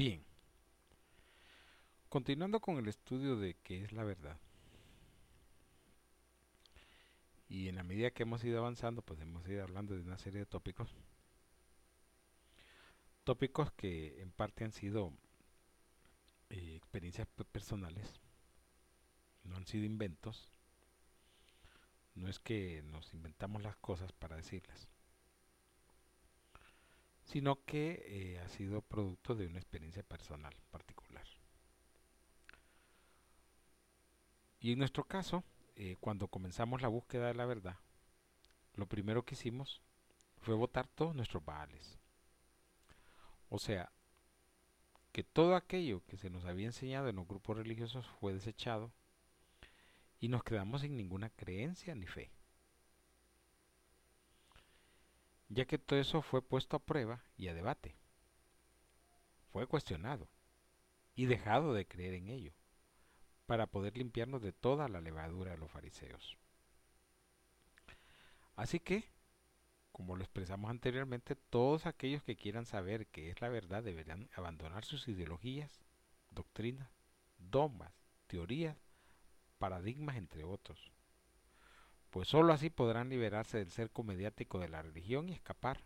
Bien. Continuando con el estudio de qué es la verdad. Y en la medida que hemos ido avanzando, pues hemos ido hablando de una serie de tópicos. Tópicos que en parte han sido eh, experiencias personales, no han sido inventos. No es que nos inventamos las cosas para decirlas, sino que eh, ha sido producto de una experiencia personal particular. Y en nuestro caso, eh, cuando comenzamos la búsqueda de la verdad, lo primero que hicimos fue votar todos nuestros baales. O sea, que todo aquello que se nos había enseñado en los grupos religiosos fue desechado y nos quedamos sin ninguna creencia ni fe. Ya que todo eso fue puesto a prueba y a debate. Fue cuestionado y dejado de creer en ello para poder limpiarnos de toda la levadura de los fariseos. Así que, como lo expresamos anteriormente, todos aquellos que quieran saber qué es la verdad deberán abandonar sus ideologías, doctrinas, dogmas, teorías, paradigmas, entre otros. Pues sólo así podrán liberarse del cerco mediático de la religión y escapar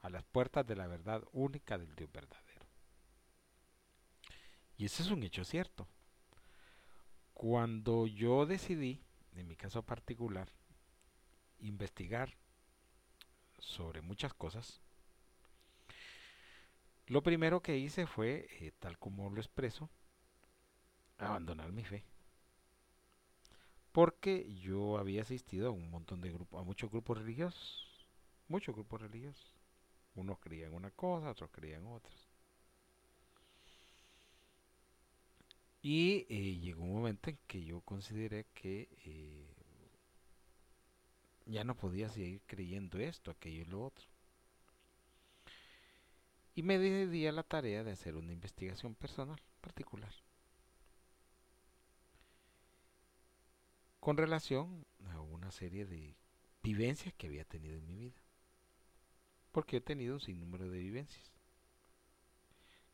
a las puertas de la verdad única del Dios verdadero. Y ese es un hecho cierto. Cuando yo decidí, en mi caso particular, investigar sobre muchas cosas, lo primero que hice fue, eh, tal como lo expreso, abandonar mi fe. Porque yo había asistido a un montón de grupos, a muchos grupos religiosos, muchos grupos religiosos. Unos creían una cosa, otros creían otras. Y eh, llegó un momento en que yo consideré que eh, ya no podía seguir creyendo esto, aquello y lo otro. Y me decidí a la tarea de hacer una investigación personal particular. Con relación a una serie de vivencias que había tenido en mi vida. Porque he tenido un sinnúmero de vivencias.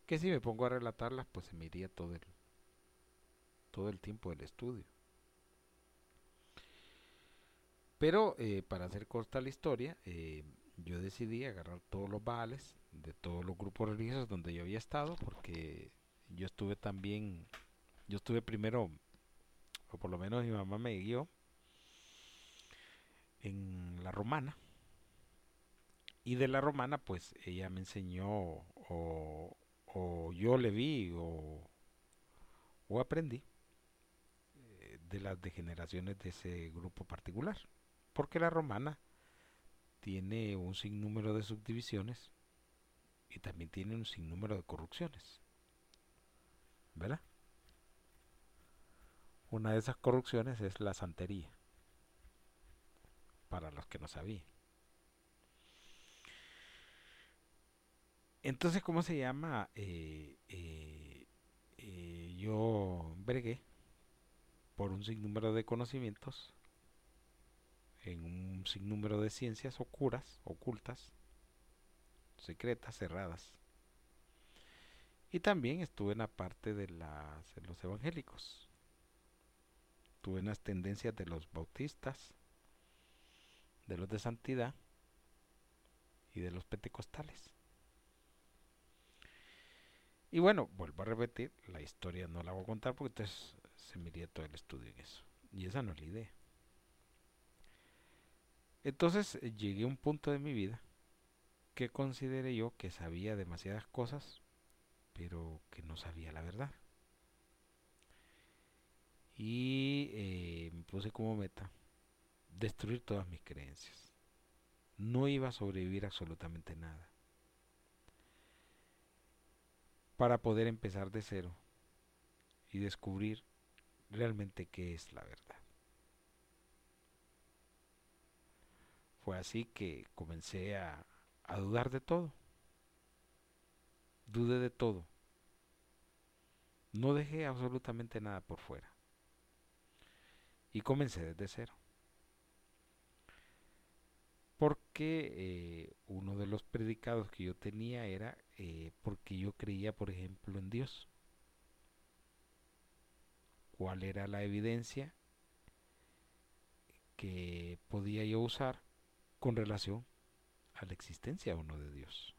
Que si me pongo a relatarlas, pues se me iría todo el, todo el tiempo del estudio. Pero eh, para hacer corta la historia, eh, yo decidí agarrar todos los baales de todos los grupos religiosos donde yo había estado, porque yo estuve también, yo estuve primero, por lo menos mi mamá me guió, en la romana. Y de la romana, pues ella me enseñó, o, yo le vi, o, o aprendí de las degeneraciones de ese grupo particular. Porque la romana tiene un sinnúmero de subdivisiones y también tiene un sinnúmero de corrupciones. ¿Verdad? Una de esas corrupciones es la santería. Para los que no sabían. Entonces, ¿cómo se llama? Eh, eh, eh, yo bregué por un sinnúmero de conocimientos, en un sinnúmero de ciencias oscuras, ocultas, secretas, cerradas. Y también estuve en la parte de, las, los evangélicos. Tuve en las tendencias de los bautistas, de los de santidad y de los pentecostales. Y bueno, vuelvo a repetir, la historia no la voy a contar porque entonces se me iría todo el estudio en eso. Y esa no es la idea. Entonces eh, llegué a un punto de mi vida que consideré yo que sabía demasiadas cosas, pero que no sabía la verdad. Y eh, me puse como meta destruir todas mis creencias. No iba a sobrevivir absolutamente nada. Para poder empezar de cero y descubrir realmente qué es la verdad. Fue así que comencé a, a dudar de todo. Dudé de todo. No dejé absolutamente nada por fuera. Y comencé desde cero. porque eh, uno de los predicados que yo tenía era eh, porque yo creía, por ejemplo, en Dios. ¿Cuál era la evidencia que podía yo usar con relación a la existencia o no de Dios?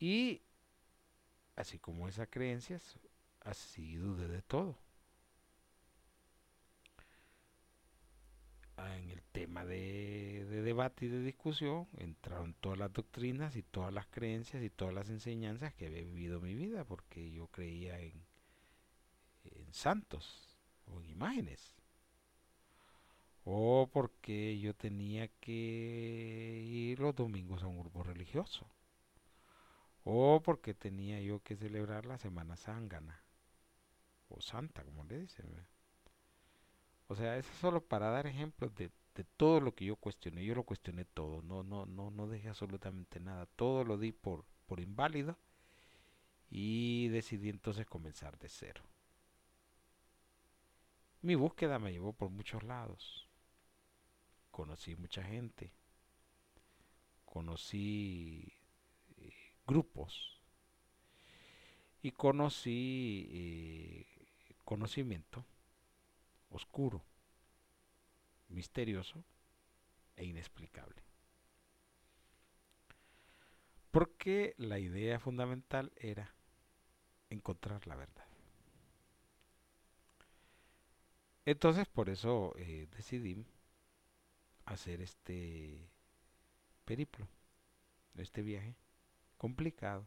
Y así como esas creencias, así dudé de todo. En el tema de, debate y de discusión entraron todas las doctrinas y todas las creencias y todas las enseñanzas que había vivido mi vida, porque yo creía en, santos o en imágenes. O porque yo tenía que ir los domingos a un grupo religioso. O porque tenía yo que celebrar la Semana Zángana. O Santa, como le dicen. O sea, eso es solo para dar ejemplos de, todo lo que yo cuestioné. Yo lo cuestioné todo, no, no, no, no dejé absolutamente nada. Todo lo di por, por inválido y decidí entonces comenzar de cero. Mi búsqueda me llevó por muchos lados. Conocí mucha gente. Conocí eh, grupos. Y conocí eh, conocimiento oscuro, misterioso e inexplicable. Porque la idea fundamental era encontrar la verdad. Entonces por eso eh, decidí hacer este periplo, este viaje complicado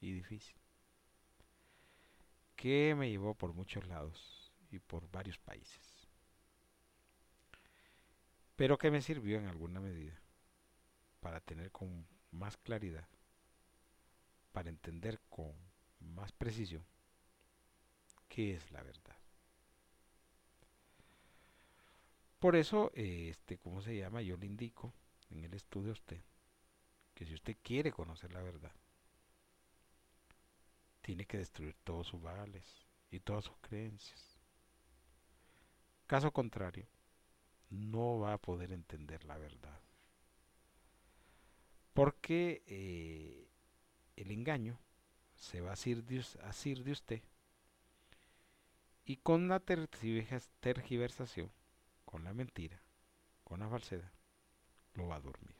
y difícil, que me llevó por muchos lados y por varios países. Pero que me sirvió en alguna medida para tener con más claridad, para entender con más precisión qué es la verdad. Por eso, este, ¿cómo se llama? Yo le indico en el estudio a usted que si usted quiere conocer la verdad, tiene que destruir todos sus vales y todas sus creencias. Caso contrario, no va a poder entender la verdad. Porque eh, el engaño se va a asir de, de usted y con la tergiversación, con la mentira, con la falsedad, lo va a dormir.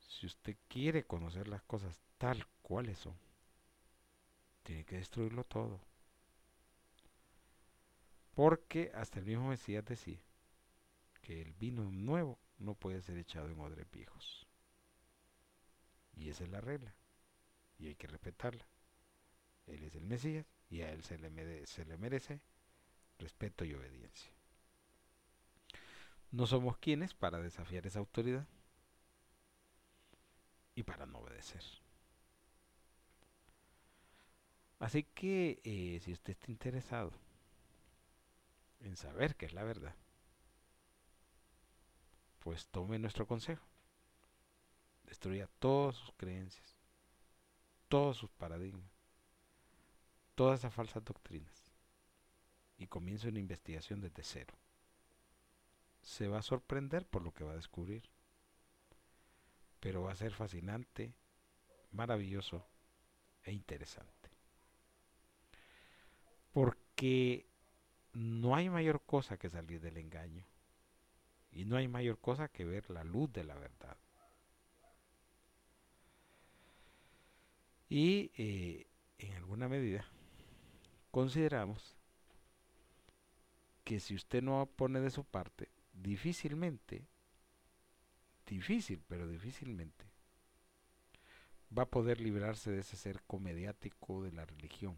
Si usted quiere conocer las cosas tal cuales son, tiene que destruirlo todo. Porque hasta el mismo Mesías decía que el vino nuevo no puede ser echado en odres viejos. Y esa es la regla. Y hay que respetarla. Él es el Mesías y a él se le, merece, respeto y obediencia. No somos quienes para desafiar esa autoridad y para no obedecer. Así que eh, si usted está interesado en saber qué es la verdad, pues tome nuestro consejo. Destruya todas sus creencias, todos sus paradigmas, todas esas falsas doctrinas y comience una investigación desde cero. Se va a sorprender por lo que va a descubrir, pero va a ser fascinante, maravilloso e interesante. Porque no hay mayor cosa que salir del engaño. Y no hay mayor cosa que ver la luz de la verdad. Y eh, en alguna medida consideramos que si usted no pone de su parte, difícilmente, difícil, pero difícilmente, va a poder librarse de ese ser comediático de la religión.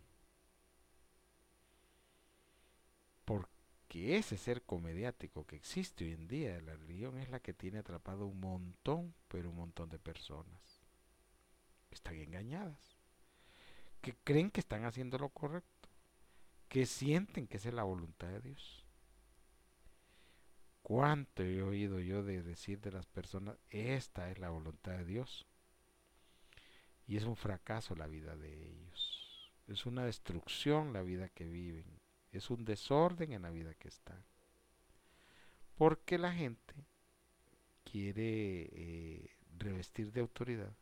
Porque ese ser comediático que existe hoy en día de la religión es la que tiene atrapado un montón, pero un montón de personas que están engañadas, que creen que están haciendo lo correcto, que sienten que esa es la voluntad de Dios. ¿Cuánto he oído yo de decir de las personas, esta es la voluntad de Dios? Y es un fracaso la vida de ellos. Es una destrucción la vida que viven es un desorden en la vida que está. Porque la gente quiere eh, revestir de autoridad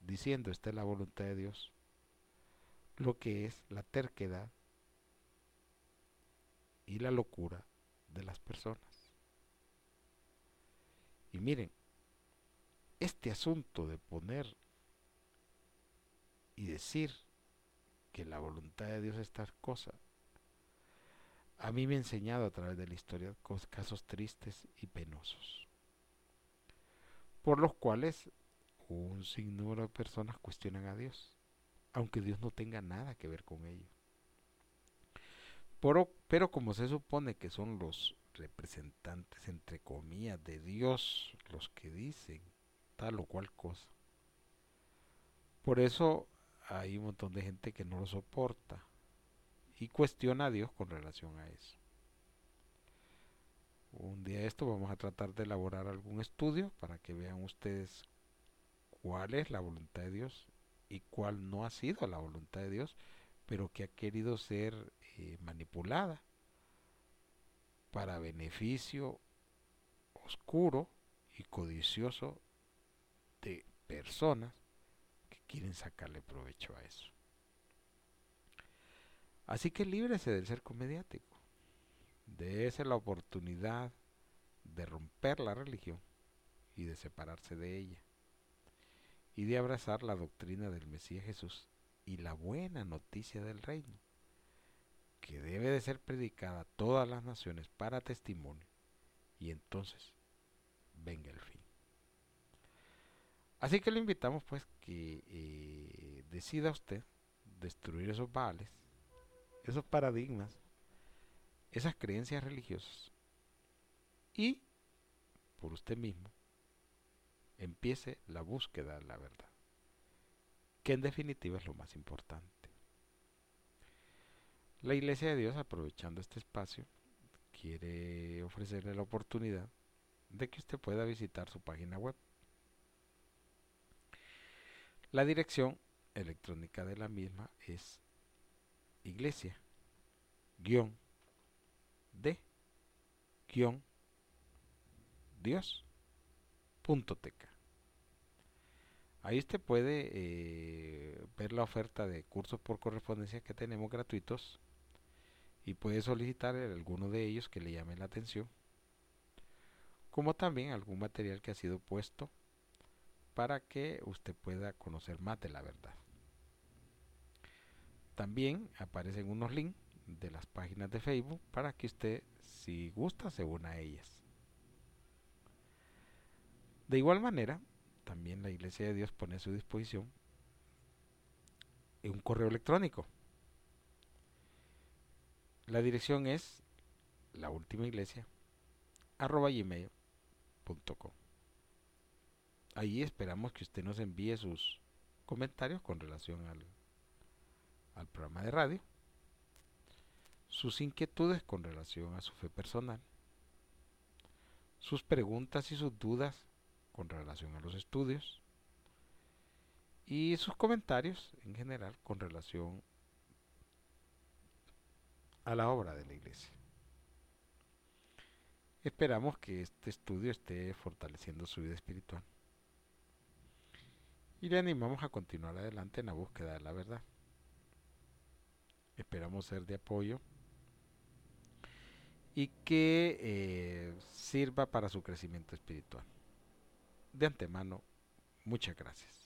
diciendo esta es la voluntad de Dios, lo que es la terquedad y la locura de las personas. Y miren, este asunto de poner y decir que la voluntad de Dios es tal cosa, a mí me ha enseñado a través de la historia casos tristes y penosos, por los cuales un sinnúmero de personas cuestionan a Dios, aunque Dios no tenga nada que ver con ello. Pero, pero como se supone que son los representantes, entre comillas, de Dios los que dicen tal o cual cosa, por eso hay un montón de gente que no lo soporta y cuestiona a Dios con relación a eso. Un día esto vamos a tratar de elaborar algún estudio para que vean ustedes cuál es la voluntad de Dios y cuál no ha sido la voluntad de Dios, pero que ha querido ser eh, manipulada para beneficio oscuro y codicioso de personas que quieren sacarle provecho a eso. Así que líbrese del ser comediático. Dese la oportunidad de romper la religión y de separarse de ella. Y de abrazar la doctrina del Mesías Jesús y la buena noticia del reino, que debe de ser predicada a todas las naciones para testimonio. Y entonces venga el fin. Así que le invitamos pues que eh, decida usted destruir esos vales esos paradigmas, esas creencias religiosas y por usted mismo empiece la búsqueda de la verdad, que en definitiva es lo más importante. La Iglesia de Dios, aprovechando este espacio, quiere ofrecerle la oportunidad de que usted pueda visitar su página web. La dirección electrónica de la misma es iglesia. Guión de guion dios punto teca. Ahí usted puede eh, ver la oferta de cursos por correspondencia que tenemos gratuitos y puede solicitar alguno de ellos que le llame la atención como también algún material que ha sido puesto para que usted pueda conocer más de la verdad también aparecen unos links de las páginas de Facebook para que usted, si gusta, se una a ellas. De igual manera, también la Iglesia de Dios pone a su disposición un correo electrónico. La dirección es la última iglesia. Ahí esperamos que usted nos envíe sus comentarios con relación al al programa de radio, sus inquietudes con relación a su fe personal, sus preguntas y sus dudas con relación a los estudios y sus comentarios en general con relación a la obra de la iglesia. Esperamos que este estudio esté fortaleciendo su vida espiritual y le animamos a continuar adelante en la búsqueda de la verdad. Esperamos ser de apoyo y que eh, sirva para su crecimiento espiritual. De antemano, muchas gracias.